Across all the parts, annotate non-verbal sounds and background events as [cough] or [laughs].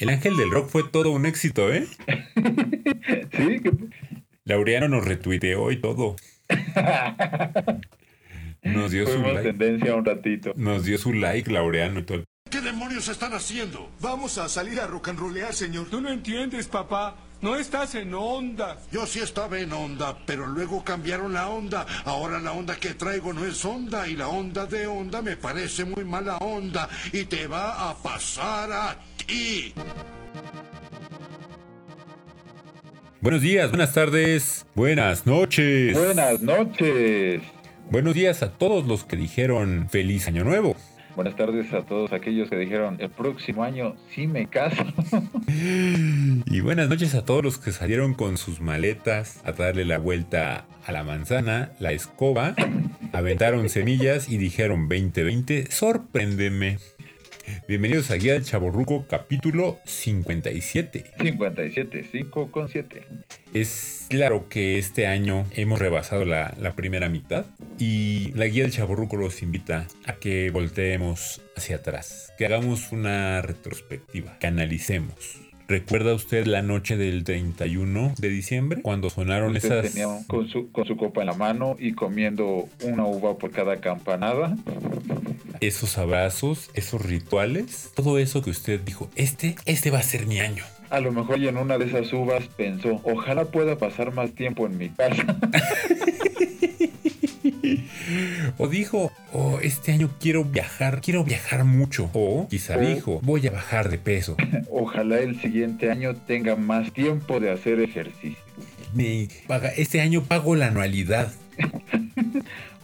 El ángel del rock fue todo un éxito, ¿eh? [laughs] sí, que... Laureano nos retuiteó y todo. Nos dio su like. tendencia un ratito. Nos dio su like, Laureano y todo. ¿Qué demonios están haciendo? Vamos a salir a rock and rollear, señor. Tú no entiendes, papá. No estás en onda. Yo sí estaba en onda, pero luego cambiaron la onda. Ahora la onda que traigo no es onda y la onda de onda me parece muy mala onda y te va a pasar a Buenos días, buenas tardes, buenas noches. Buenas noches. Buenos días a todos los que dijeron feliz año nuevo. Buenas tardes a todos aquellos que dijeron el próximo año sí me caso. [laughs] Y buenas noches a todos los que salieron con sus maletas a darle la vuelta a la manzana, la escoba, aventaron semillas y dijeron 2020, sorpréndeme. Bienvenidos a Guía del Chaborruco, capítulo 57. 57, 5 con 7. Es claro que este año hemos rebasado la, la primera mitad y la Guía del Chaborruco los invita a que volteemos hacia atrás, que hagamos una retrospectiva, que analicemos. ¿Recuerda usted la noche del 31 de diciembre? Cuando sonaron Usted esas... tenía con su, con su copa en la mano y comiendo una uva por cada campanada. esos abrazos, esos rituales, todo eso que usted dijo, este, este va a ser mi año. A lo mejor y en una de esas uvas pensó, ojalá pueda pasar más tiempo en mi casa. [laughs] O dijo, oh, este año quiero viajar, quiero viajar mucho. O quizá O- dijo, voy a bajar de peso. [laughs] Ojalá el siguiente año tenga más tiempo de hacer ejercicio. Paga- este año pago la anualidad. [laughs]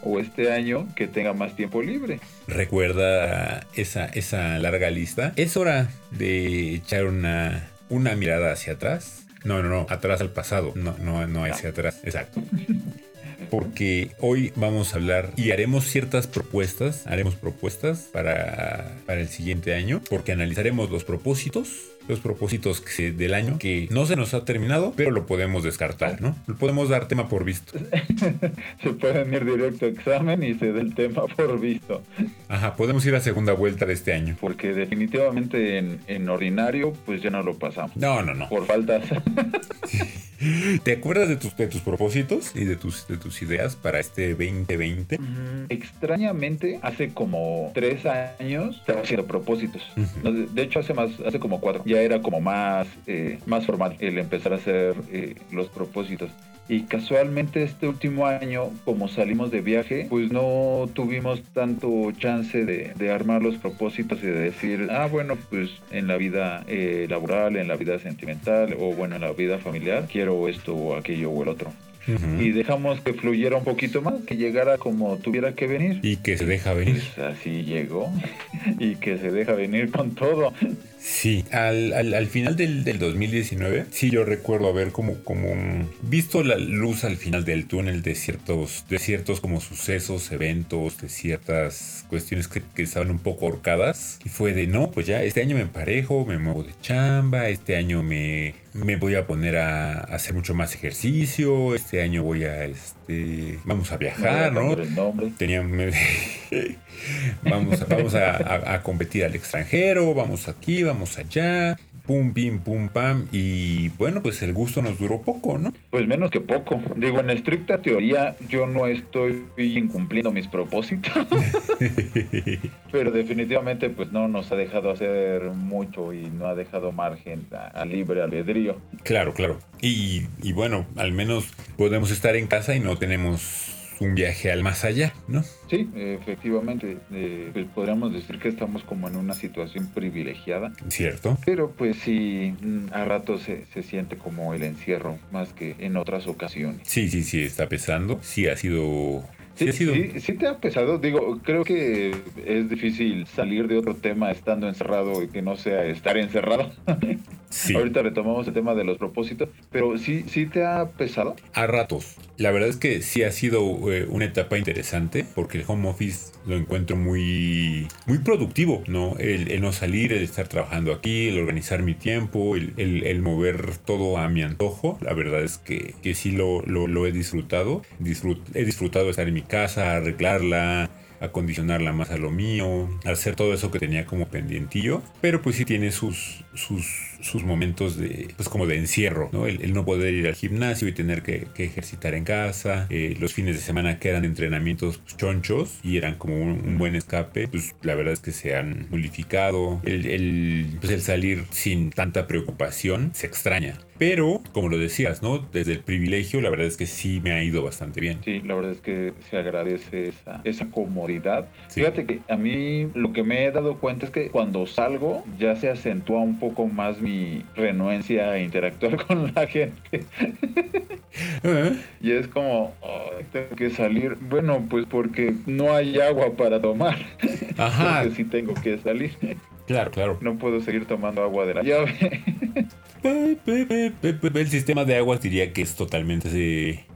O este año que tenga más tiempo libre. Recuerda esa, esa larga lista. Es hora de echar una, una mirada hacia atrás. No, no, no, atrás al pasado. No, no, no hacia atrás. Exacto. [laughs] Porque hoy vamos a hablar y haremos ciertas propuestas, haremos propuestas para, para el siguiente año, porque analizaremos los propósitos, los propósitos que se- del año que no se nos ha terminado, pero lo podemos descartar, ¿no? Lo podemos dar tema por visto. [laughs] Se pueden ir directo a examen y se da el tema por visto. Ajá, podemos ir a segunda vuelta de este año. Porque definitivamente en, en ordinario pues ya no lo pasamos. No, no, no. Por faltas. [laughs] [laughs] ¿Te acuerdas de tus, de tus propósitos y de tus, de tus ideas para este 2020? Extrañamente, hace como tres años estaba haciendo propósitos. De hecho, hace más, hace como cuatro. Ya era como más, eh, más formal el empezar a hacer eh, los propósitos. Y casualmente este último año, como salimos de viaje, pues no tuvimos tanto chance de, de armar los propósitos y de decir, ah, bueno, pues en la vida eh, laboral, en la vida sentimental o bueno, en la vida familiar, quiero esto o aquello o el otro. Y dejamos que fluyera un poquito más, que llegara como tuviera que venir. Y que se deja venir. Pues así llegó [laughs] y que se deja venir con todo. Sí, al, al- al final del, del 2019, sí yo recuerdo haber como, como visto la luz al final del túnel de ciertos, de ciertos como sucesos, eventos, de ciertas cuestiones que, que estaban un poco ahorcadas. Y fue de, no, pues ya, este año me emparejo, me muevo de chamba, este año me, me voy a poner a, hacer mucho más ejercicio, este año voy a, este, vamos a viajar, No el nombre. Teníamos, [laughs] vamos, a, vamos a, a- a competir al extranjero, vamos aquí, vamos allá, pum, pim, pum, pam. Y bueno, pues el gusto nos duró poco, ¿no? Pues menos que poco. Digo, en estricta teoría, yo no estoy incumpliendo mis propósitos. [laughs] Pero definitivamente, pues no nos ha dejado hacer mucho y no ha dejado margen a, a libre albedrío. Claro, claro. Y, y bueno, al menos podemos estar en casa y no tenemos un viaje al más allá, ¿no? Sí, efectivamente, eh, pues podríamos decir que estamos como en una situación privilegiada. ¿Cierto? Pero pues sí, mm, a ratos se, se siente como el encierro, más que en otras ocasiones. Sí, sí, sí, está pesando. Sí, ha sido... Sí, Sí, ha sido... sí, sí te ha pesado. Digo, creo que es difícil salir de otro tema estando encerrado y que no sea estar encerrado. [laughs] Sí. Ahorita retomamos el tema de los propósitos, pero sí, sí te ha pesado. A ratos. La verdad es que sí ha sido eh, una etapa interesante porque el home office lo encuentro muy, muy productivo, ¿no? El, el no salir, el estar trabajando aquí, el organizar mi tiempo, el, el- el mover todo a mi antojo. La verdad es que, que sí lo, lo- lo he disfrutado. Disfrut- he disfrutado estar en mi casa, arreglarla, acondicionarla más a lo mío, hacer todo eso que tenía como pendientillo, pero pues sí tiene sus, sus, sus momentos de, pues como de encierro, ¿no? El, el no poder ir al gimnasio y tener que, que ejercitar en casa, eh, los fines de semana que eran entrenamientos pues, chonchos y eran como un, un buen escape, pues la verdad es que se han nulificado, el, el, pues el salir sin tanta preocupación se extraña. Pero, como lo decías, ¿no? Desde el privilegio, la verdad es que sí me ha ido bastante bien. Sí, la verdad es que se agradece esa, esa comodidad. Sí. Fíjate que a mí lo que me he dado cuenta es que cuando salgo ya se acentúa un poco más mi renuencia a interactuar [laughs] con la gente. Y es como, "Ay, tengo que salir. Bueno, pues porque no hay agua para tomar. [laughs] Ajá. Entonces sí tengo que salir. Claro, claro. No puedo seguir tomando agua de la llave. El sistema de aguas diría que es totalmente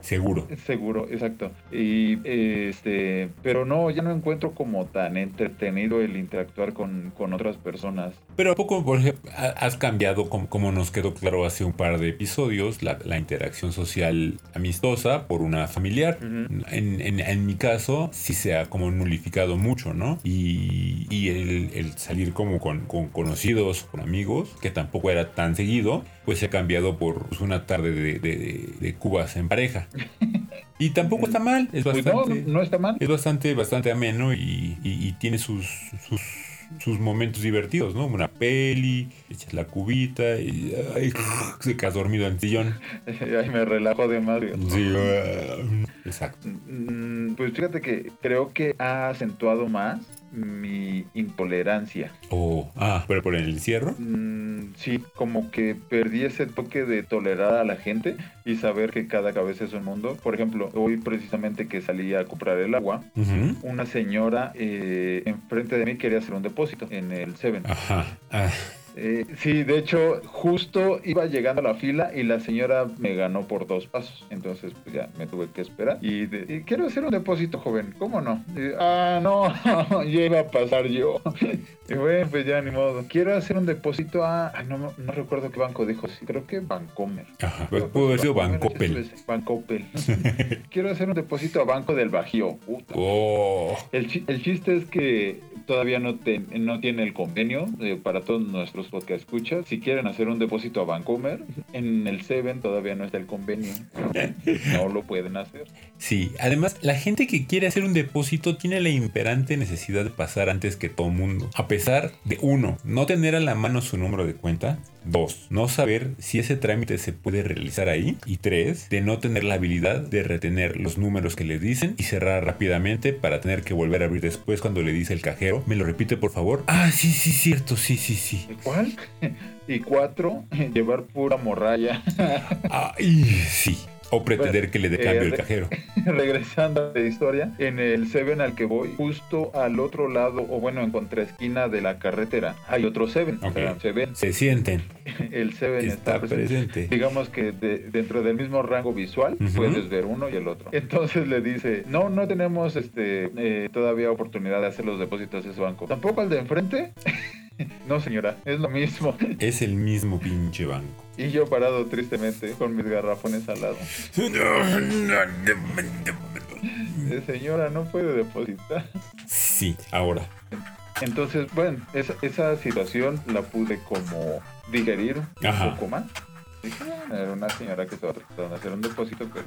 seguro. Seguro, exacto. Y este, pero no, ya no encuentro como tan entretenido el interactuar con, con otras personas. Pero a poco, por ejemplo, ha- has cambiado, como, como nos quedó claro hace un par de episodios, la, la interacción social amistosa por una familiar. en, en- en mi caso, sí se ha como nulificado mucho, ¿no? Y, y el, el salir como con, con conocidos, con amigos, que tampoco era tan seguido, pues se ha cambiado por pues, una tarde de, de- de cubas en pareja. Y tampoco está mal, es Pues no, bastante... no está mal. Es bastante, bastante ameno y, y- y tiene sus, sus, sus momentos divertidos, ¿no? Una peli, echas la cubita y ay, se quedas dormido en el sillón. [laughs] Ay, me relajo de más. Sí, ah, exacto. Mm, Pues fíjate que creo que ha acentuado más mi intolerancia. O, ah, pero por el encierro. Mm, sí, como que perdí ese toque de tolerar a la gente y saber que cada cabeza es un mundo. Por ejemplo, hoy precisamente que salí a comprar el agua, una señora eh, enfrente de mí quería hacer un depósito en el Seven. Ajá. ah, Eh, sí, de hecho, justo iba llegando a la fila y la señora me ganó por dos pasos. Entonces, pues ya me tuve que esperar. Y, de- quiero hacer un depósito, joven. ¿Cómo no? Ah, no, [laughs] ya iba a pasar yo. Y bueno, pues ya ni modo. Quiero hacer un depósito a. ay, no, no recuerdo qué banco dijo. Sí, creo que Bancomer. Ajá. Pues pudo haber sido Bancopel. Bancopel. [laughs] Quiero hacer un depósito a Banco del Bajío. Puta. Oh. El, chi- el chiste es que todavía no, te- no tiene el convenio eh, para todos nuestros podcast escuchas. Si quieren hacer un depósito a Vancomer, en el Seven todavía no está el convenio. [laughs] No lo pueden hacer. Sí, además la gente que quiere hacer un depósito tiene la imperante necesidad de pasar antes que todo mundo. A pesar de uno, no tener a la mano su número de cuenta. Dos, no saber si ese trámite se puede realizar ahí. Y tres, de no tener la habilidad de retener los números que le dicen y cerrar rápidamente para tener que volver a abrir después cuando le dice el cajero. ¿Me lo repite por favor? Ah, sí, sí, cierto, sí, sí, sí. ¿Cuál? [laughs] Y cuatro, [laughs] llevar pura morralla. Ay, sí. O pretender que le dé cambio Eh, el cajero. [laughs] Regresando a la historia, en el Seven al que voy, justo al otro lado, o bueno, en contraesquina de la carretera, hay otro Seven. Ok. O sea, Seven Se sienten. el Seven está, Está presente. presente. Digamos que de- dentro del mismo rango visual puedes ver uno y el otro. [laughs] Entonces le dice, no, no tenemos este eh, todavía oportunidad de hacer los depósitos de ese banco. ¿Tampoco al de enfrente? [laughs] [laughs] no, señora, es lo mismo. Es el mismo pinche banco. Y yo parado tristemente con mis garrafones al lado. Señora, no puede depositar. Sí, ahora. Entonces, bueno, esa, esa situación la pude como digerir un Ajá. poco más. Dije, "Ah, era una señora que estaba tratando de hacer un depósito, pero,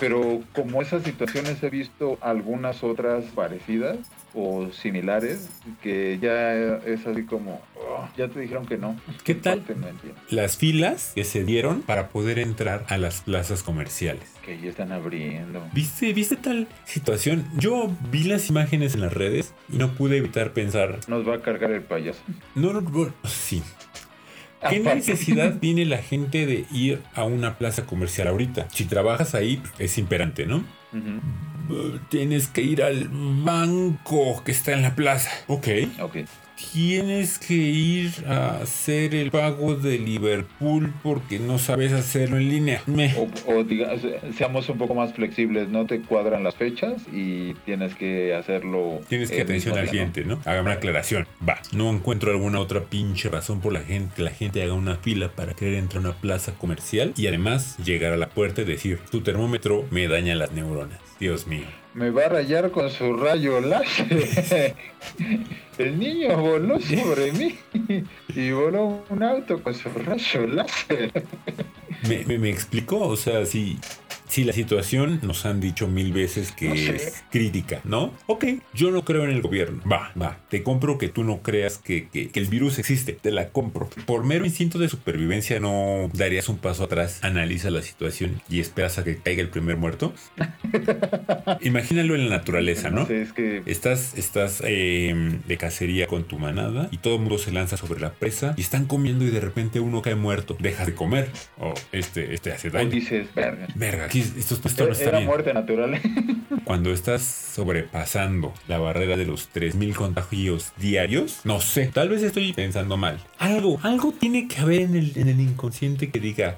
pero como esas situaciones he visto algunas otras parecidas o similares, que ya es así como, "Oh, ya te dijeron que no. ¿Qué tal? Las filas que se dieron para poder entrar a las plazas comerciales. Que ya están abriendo. ¿Viste, ¿Viste tal situación? Yo vi las imágenes en las redes y no pude evitar pensar, Nos va a cargar el payaso. no, no, no, sí. ¿Qué Aparte. necesidad [laughs] tiene la gente de ir a una plaza comercial ahorita? Si trabajas ahí, es imperante, ¿no? Uh, Tienes que ir al banco que está en la plaza. Ok. Ok. Tienes que ir a hacer el pago de Liverpool porque no sabes hacerlo en línea. Me. O, o diga- seamos un poco más flexibles, no te cuadran las fechas y tienes que hacerlo. Tienes que atención al día, ¿no? cliente, ¿no? Haga una aclaración. Va. No encuentro alguna otra pinche razón por la gente que la gente haga una fila para querer entrar a una plaza comercial y además llegar a la puerta y decir, tu termómetro me daña las neuronas. Dios mío. Me va a rayar con su rayo láser. [laughs] El niño voló sobre mí y voló un auto con su rayo láser. Me, me, me explicó, o sea, si, si la situación nos han dicho mil veces que No sé. es crítica, ¿no? Ok, yo no creo en el gobierno. Va, va. Te compro que tú no creas que, que- que el virus existe. Te la compro. Por mero instinto de supervivencia no darías un paso atrás, analiza la situación y esperas a que caiga el primer muerto. [laughs] Imagínalo en la naturaleza, ¿no? sé, es que Estás, estás eh, de cacería con tu manada y todo el mundo se lanza sobre la presa y están comiendo y de repente uno cae muerto. Dejas de comer. O este, este hace daño. dices, verga. Verga, aquí no bien. muerte natural. [laughs] Cuando estás sobrepasando la barrera de los 3000 contagios diarios, no sé, tal vez estoy pensando mal. Algo, algo tiene que haber en el, en el inconsciente que diga,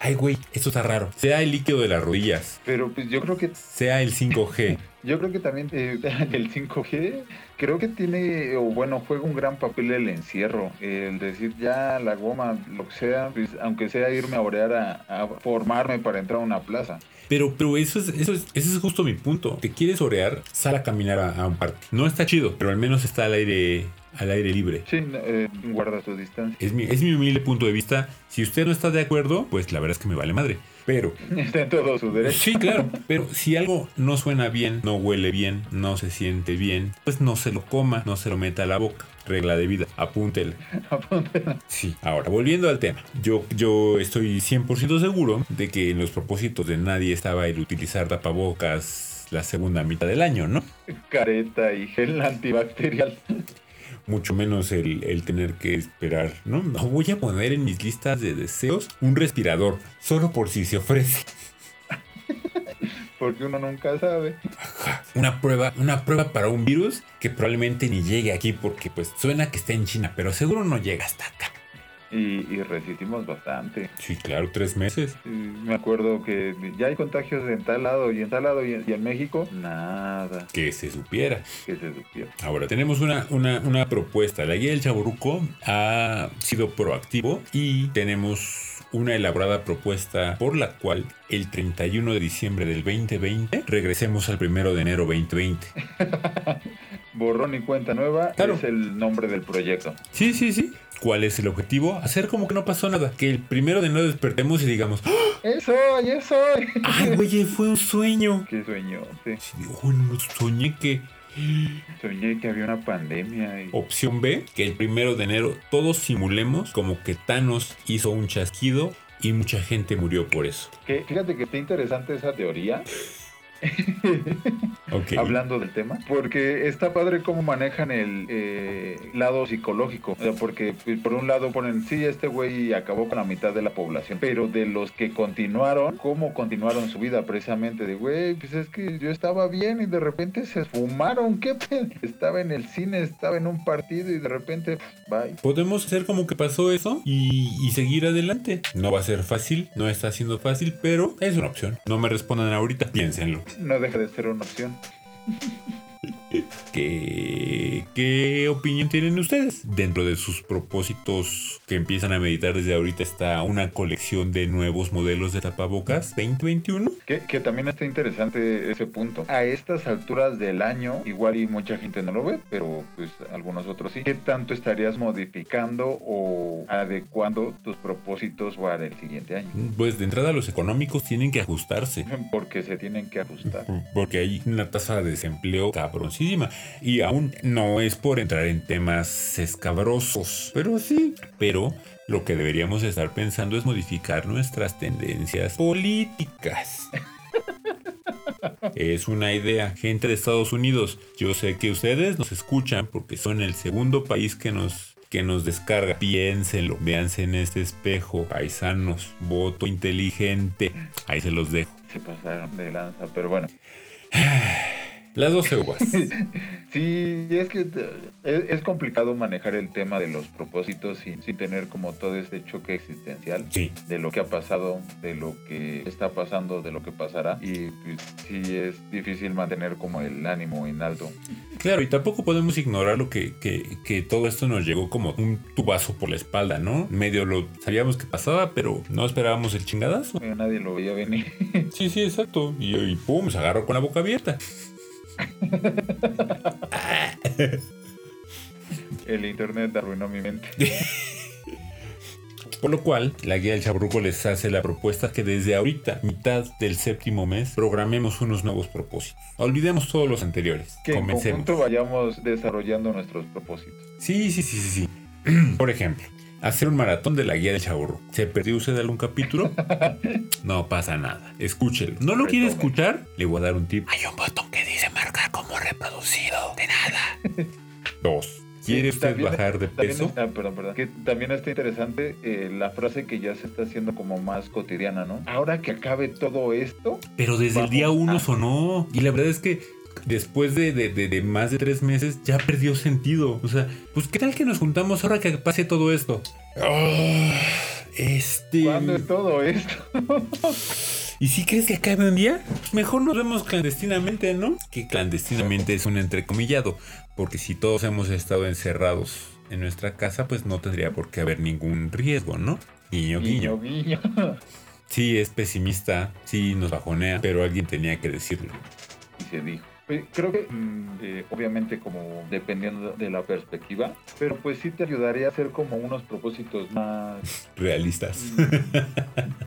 ay güey, esto está raro. Sea el líquido de las rodillas, Pero pues yo creo que sea el 5G. Yo creo que también eh, [laughs] el 5G, creo que tiene, o bueno, juega un gran papel el encierro. El decir ya la goma, lo que sea, pues, aunque sea irme a orear a, a formarme para entrar a una plaza. Pero, pero eso es, eso es, ese es justo mi punto. Te quieres orear, sal a caminar a, a un parque. No está chido, pero al menos está al aire, al aire libre. Sí, eh, guarda tu distancia. Es mi, es mi humilde punto de vista. Si usted no está de acuerdo, pues la verdad es que me vale madre. Pero [laughs] Está en todo su derecho. Sí, claro. Pero si algo no suena bien, no huele bien, no se siente bien, pues no se lo coma, no se lo meta a la boca. Regla de vida, apúntela. [laughs] Apúntela. Sí. Ahora, volviendo al tema. Yo, yo estoy 100% seguro de que en los propósitos de nadie estaba el utilizar tapabocas la segunda mitad del año, ¿no? Careta y gel antibacterial. [laughs] Mucho menos el, el tener que esperar, ¿no? No voy a poner en mis listas de deseos un respirador, solo por si se ofrece. Porque uno nunca sabe. una prueba, una prueba para un virus que probablemente ni llegue aquí porque pues suena que está en China, pero seguro no llega hasta acá. Y, y resistimos bastante. Sí, claro, tres meses. Sí, me acuerdo que ya hay contagios en tal lado y en tal lado y en, y en México, nada Que se supiera. que se supiera. Ahora tenemos una, una, una propuesta. La guía del Chaburruco ha sido proactivo y tenemos una elaborada propuesta por la cual el 31 de diciembre del 2020 regresemos al 1 de enero 2020. [laughs] Borrón y cuenta nueva Claro. es el nombre del proyecto. Sí, sí, sí. ¿Cuál es el objetivo? Hacer como que no pasó nada. Que el primero de enero despertemos y digamos, ¡Ah! ¡Eso soy! ¡Eso soy! ¡ay, güey, fue un sueño! ¡Qué sueño! Sí. Sí, oh, no, soñé que. Soñé que había una pandemia y... Opción B, que el primero de enero todos simulemos como que Thanos hizo un chasquido y mucha gente murió por eso. Que, fíjate que está interesante esa teoría, [laughs] Hablando del tema, porque está padre cómo manejan el eh, lado psicológico. O sea, porque pues, por un lado ponen, sí, este güey acabó con la mitad de la población, pero de los que continuaron, ¿cómo continuaron su vida? Precisamente de, güey, pues es que yo estaba bien y de repente se esfumaron. ¿Qué pedo? Estaba en el cine, estaba en un partido y de repente, bye. Podemos hacer como que pasó eso y, y seguir adelante. No va a ser fácil, no está siendo fácil, pero es una opción. No me respondan ahorita, piénsenlo. No deja de ser una opción. [laughs] ¿Qué, ¿Qué opinión tienen ustedes? Dentro de sus propósitos que empiezan a meditar desde ahorita está una colección de nuevos modelos de tapabocas 2021. Que, que también está interesante ese punto. A estas alturas del año, igual y mucha gente no lo ve, pero pues algunos otros sí. ¿Qué tanto estarías modificando o adecuando tus propósitos para el siguiente año? Pues de entrada los económicos tienen que ajustarse. [laughs] Porque se tienen que ajustar. Porque hay una tasa de desempleo cabroncísima. Y aún no es por entrar en temas escabrosos. Pero sí. Pero lo que deberíamos estar pensando es modificar nuestras tendencias políticas. [laughs] Es una idea, gente de Estados Unidos. Yo sé que ustedes nos escuchan porque son el segundo país que nos que nos descarga. Piénsenlo, véanse en este espejo, paisanos, voto inteligente. Ahí se los dejo. Se pasaron de lanza, pero bueno. [sighs] [sighs] [sighs] Las 12 uvas. [laughs] Sí, es que es, complicado manejar el tema de los propósitos sin, sin tener como todo este choque existencial Sí. de lo que ha pasado, de lo que está pasando, de lo que pasará. Y pues, sí es difícil mantener como el ánimo en alto. Claro, y tampoco podemos ignorar lo que, que, que todo esto nos llegó como un tubazo por la espalda, ¿no? Medio lo sabíamos que pasaba, pero no esperábamos el chingadazo. Nadie lo veía venir. Sí, sí, exacto. Y, y pum, se agarró con la boca abierta. [laughs] El internet arruinó mi mente. Por lo cual, la guía del Chaburruco les hace la propuesta que desde ahorita, mitad del séptimo mes, programemos unos nuevos propósitos. Olvidemos todos los anteriores. Que en Comencemos. conjunto vayamos desarrollando nuestros propósitos. Sí, sí, sí, sí, sí. [clears throat] Por ejemplo, hacer un maratón de la guía del Chaburro. ¿Se perdió usted algún capítulo? [laughs] No pasa nada. Escúchelo. ¿No lo quiere escuchar? Le voy a dar un tip. Hay un botón que dice marcar como reproducido. De nada. [laughs] Dos. ¿Quiere usted también- bajar de también peso? está- perdón, perdón. Que también está interesante eh, la frase que ya se está haciendo como más cotidiana, ¿no? Ahora que acabe todo esto, Pero desde el día uno a- sonó. Y la verdad es que después de, de- de- de más de tres meses ya perdió sentido. O sea, pues ¿qué tal que nos juntamos ahora que pase todo esto? Ah, este... ¿cuándo es todo esto? [laughs] ¿Y si crees que acabe un día? Mejor nos vemos clandestinamente, ¿no? Que clandestinamente es un entrecomillado. Porque si todos hemos estado encerrados en nuestra casa, pues no tendría por qué haber ningún riesgo, ¿no? Guiño, guiño. Guiño, guiño. Sí, es pesimista, sí nos bajonea, pero alguien tenía que decirlo. y se dijo. Pues, Creo que mm, eh, obviamente como dependiendo de la perspectiva, pero pues sí te ayudaría a hacer como unos propósitos más, Realistas.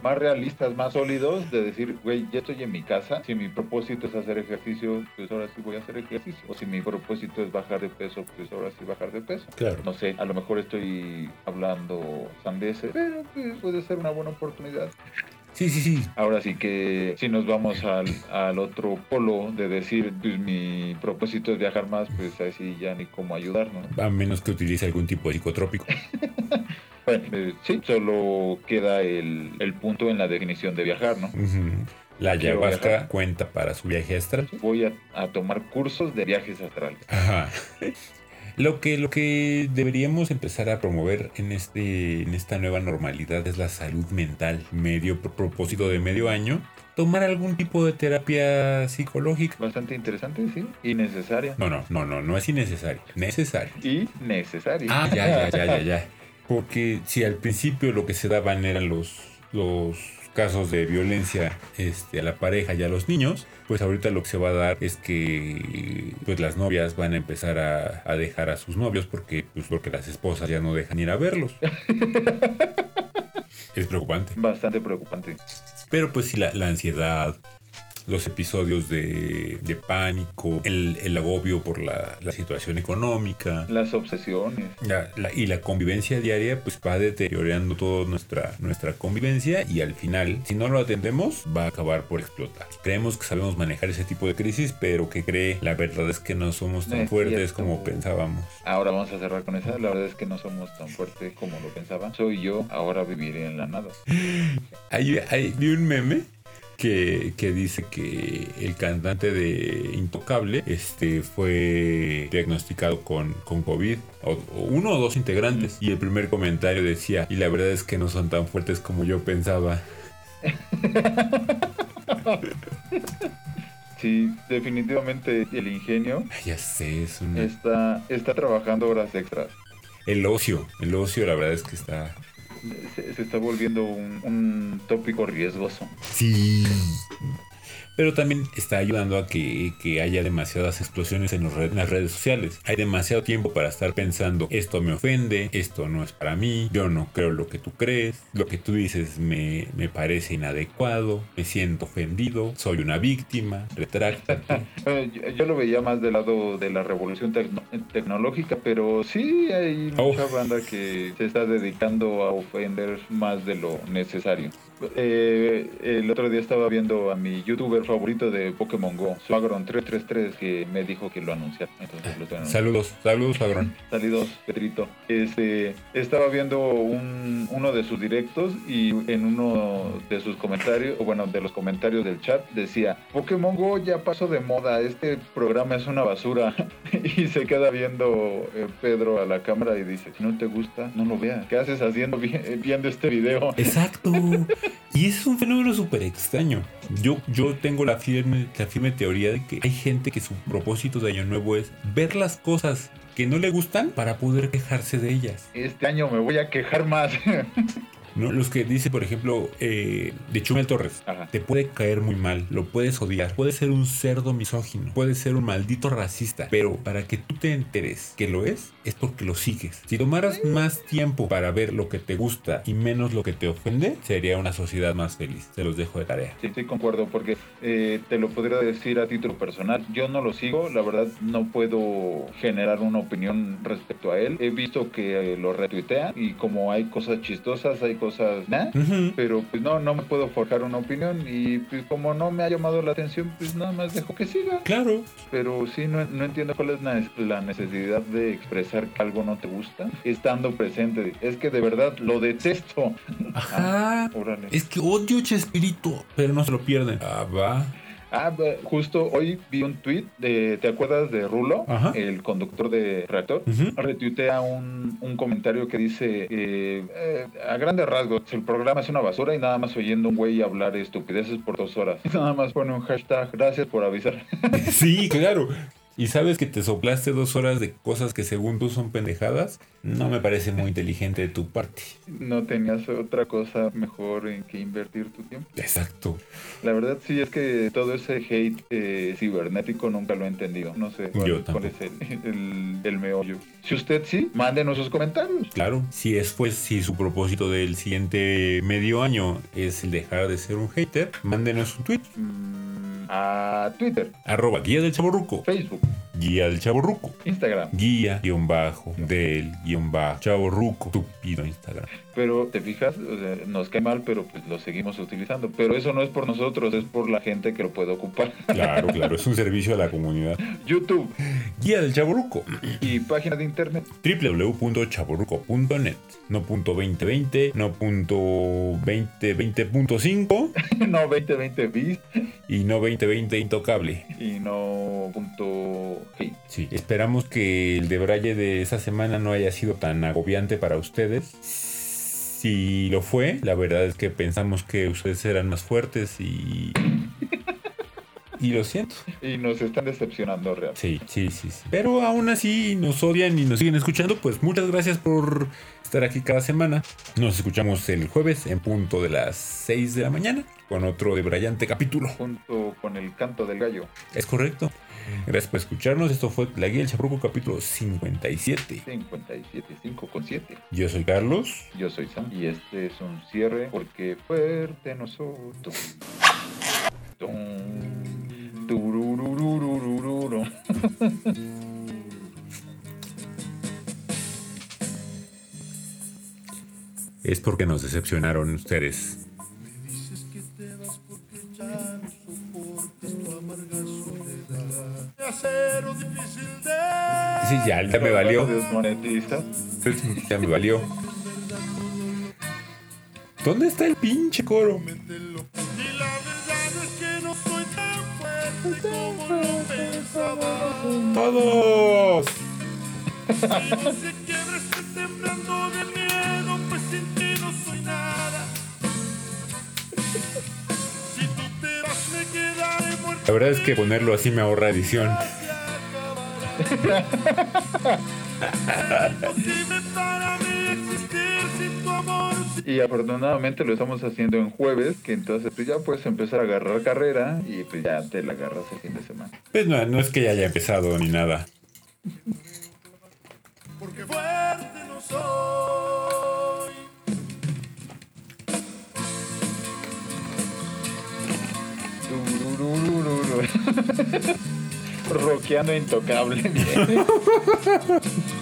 más realistas, más sólidos, de decir, güey, ya estoy en mi casa, si mi propósito es hacer ejercicio, pues ahora sí voy a hacer ejercicio, o si mi propósito es bajar de peso, pues ahora sí bajar de peso. Claro. No sé, a lo mejor estoy hablando sandeces, pero pues, puede ser una buena oportunidad. Sí, sí, sí. Ahora sí que si nos vamos al, al otro polo de decir, pues mi propósito es viajar más, pues así ya ni cómo ayudar, ¿no? A menos que utilice algún tipo de psicotrópico. [laughs] Bueno, eh, sí, solo queda el, el punto en la definición de viajar, ¿no? La ayahuasca cuenta para su viaje astral. Voy a, a tomar cursos de viajes astrales. Ajá. Lo que, lo que deberíamos empezar a promover en, este, en esta nueva normalidad es la salud mental. Medio pro- propósito de medio año, tomar algún tipo de terapia psicológica. Bastante interesante, sí, y necesaria. No, no, no, no, no es innecesario. Necesario. Y necesaria. Ah, ya, ya, ya, ya, ya. [laughs] Porque si al principio lo que se daban eran los, los casos de violencia este, a la pareja y a los niños, pues ahorita lo que se va a dar es que pues las novias van a empezar a, a dejar a sus novios porque, pues, porque las esposas ya no dejan ir a verlos. [laughs] es preocupante. Bastante preocupante. Pero pues sí, la, la ansiedad, los episodios de, de pánico, el, el agobio por la, la situación económica, Las obsesiones. la- la- y la convivencia diaria pues va deteriorando toda nuestra, nuestra convivencia y al final si no lo atendemos va a acabar por explotar. Creemos que sabemos manejar ese tipo de crisis pero que cree la verdad es que no somos tan es fuertes cierto. como pensábamos. Ahora vamos a cerrar con esa. La verdad es que no somos tan fuertes como lo pensaba. Soy yo, ahora viviré en la nada. [laughs] Hay, hay- vi un meme que, que dice que el cantante de Intocable este, fue diagnosticado con, con COVID, o, o uno o dos integrantes, y el primer comentario decía, y la verdad es que no son tan fuertes como yo pensaba. [laughs] Sí, definitivamente el ingenio ya sé, es una... está, está trabajando horas extras. El ocio, el ocio la verdad es que está... Se, se está volviendo un, un tópico riesgoso. Sí. Pero también está ayudando a que, que haya demasiadas explosiones en, los red- en las redes sociales. Hay demasiado tiempo para estar pensando, esto me ofende, esto no es para mí, yo no creo lo que tú crees, lo que tú dices me, me parece inadecuado, me siento ofendido, soy una víctima, retráctate. [laughs] Yo, yo lo veía más del lado de la revolución tecno- tecnológica, pero sí hay Oh. mucha banda que se está dedicando a ofender más de lo necesario. Eh, el otro día estaba viendo a mi youtuber favorito de Pokémon Go, Suagron 333, que me dijo que lo anunciara. Saludos, saludos, Suagrón. Saludos, Pedrito. Este, estaba viendo un- uno de sus directos y en uno de sus comentarios, o bueno, de los comentarios del chat, decía, Pokémon Go ya pasó de moda, este programa es una basura. [laughs] y se queda viendo eh, Pedro a la cámara y dice, si no te gusta, no lo veas. ¿Qué haces haciendo vi- viendo este video? Exacto. [laughs] Y es un fenómeno súper extraño. Yo, yo tengo la firme, la firme teoría de que hay gente que su propósito de Año Nuevo es ver las cosas que no le gustan para poder quejarse de ellas. Este año me voy a quejar más. [laughs] ¿no? Los que dice, por ejemplo, eh, de Chumel Torres. Ajá. Te puede caer muy mal, lo puedes odiar, puede ser un cerdo misógino, puede ser un maldito racista, pero para que tú te enteres que lo es, es porque lo sigues. Si tomaras más tiempo para ver lo que te gusta y menos lo que te ofende, sería una sociedad más feliz. Se los dejo de tarea. Sí, sí, concuerdo, porque eh, te lo podría decir a título personal. Yo no lo sigo, la verdad no puedo generar una opinión respecto a él. He visto que eh, lo retuitea y como hay cosas chistosas, hay cosas... Ujú. Pero pues no, no me puedo forjar una opinión y pues como no me ha llamado la atención, pues nada más dejo que siga. Claro. Pero sí, no, no entiendo cuál es la, la necesidad de expresar que algo no te gusta estando presente. Es que de verdad lo detesto. Ajá. Órale. Es que odio Chespirito, pero no se lo pierden. Ah, va. Ah, justo hoy vi un tweet de, ¿te acuerdas de Rulo? Ajá. El conductor de Reactor. Retuitea un, un comentario que dice, eh, eh, a grandes rasgos, el programa es una basura y nada más oyendo un güey hablar estupideces por dos horas. [laughs] Nada más pone un hashtag, gracias por avisar. [laughs] Sí, claro. Y sabes que te soplaste dos horas de cosas que según tú son pendejadas, no me parece muy inteligente de tu parte. no tenías otra cosa mejor en que invertir tu tiempo. Exacto. La verdad sí es que todo ese hate eh, cibernético nunca lo he entendido. No sé cuál, Yo cuál es el, el, el meollo. Si usted sí, mándenos sus comentarios. Claro, si es pues, si su propósito del siguiente medio año es el dejar de ser un hater, mándenos un tweet. Mm, a Twitter, Arroba guía del chaborruco. Facebook, Guía del chaborruco. Instagram. Guía guion bajo del guion bajo chaborruco. Estúpido Instagram. Pero te fijas, O sea, nos cae mal, pero pues lo seguimos utilizando. Pero eso no es por nosotros, es por la gente que lo puede ocupar. Claro, [laughs] claro, es un servicio a la comunidad. YouTube Guía del chaborruco. y página de internet. www.chaborruco.net no punto 2020 no punto 2020.5 [laughs] no 2020 bis y no 2020 intocable. Y no punto sí esperamos que el debraye de esa semana no haya sido tan agobiante para ustedes. Si lo fue la verdad es que pensamos que ustedes eran más fuertes y y lo siento Y nos están decepcionando real. Sí, sí, sí, sí. Pero aún así nos odian y nos siguen escuchando. Pues muchas gracias por estar aquí cada semana. Nos escuchamos el jueves en punto de las 6 de la mañana con otro de brillante capítulo. Junto con el canto del gallo. Es correcto. Gracias por escucharnos. Esto fue La Guía del Chaburruco capítulo 57. 57, 5 con 7. Yo soy Carlos. Yo soy Sam y este es un cierre porque fuerte nosotros. Es porque nos decepcionaron ustedes. Sí, ya, ya me valió. Ya me valió. ¿Dónde está el pinche coro? Muerto. La verdad es que ponerlo así me ahorra edición. [laughs] Y afortunadamente lo estamos haciendo en jueves, que entonces pues ya puedes empezar a agarrar carrera y pues ya te la agarras el fin de semana. Pues no, no es que ya haya empezado ni nada. Porque fuerte no soy. [laughs] Roqueando intocable. [laughs]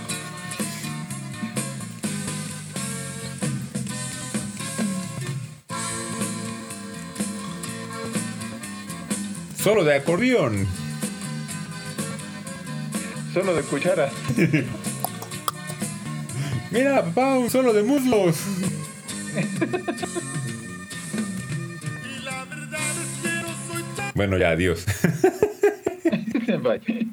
Solo de acordeón. Solo de cuchara. [laughs] Mira, papá, un solo de muslos. [laughs] Y la verdad es que no soy tan Bueno, ya, adiós. [laughs] Bye.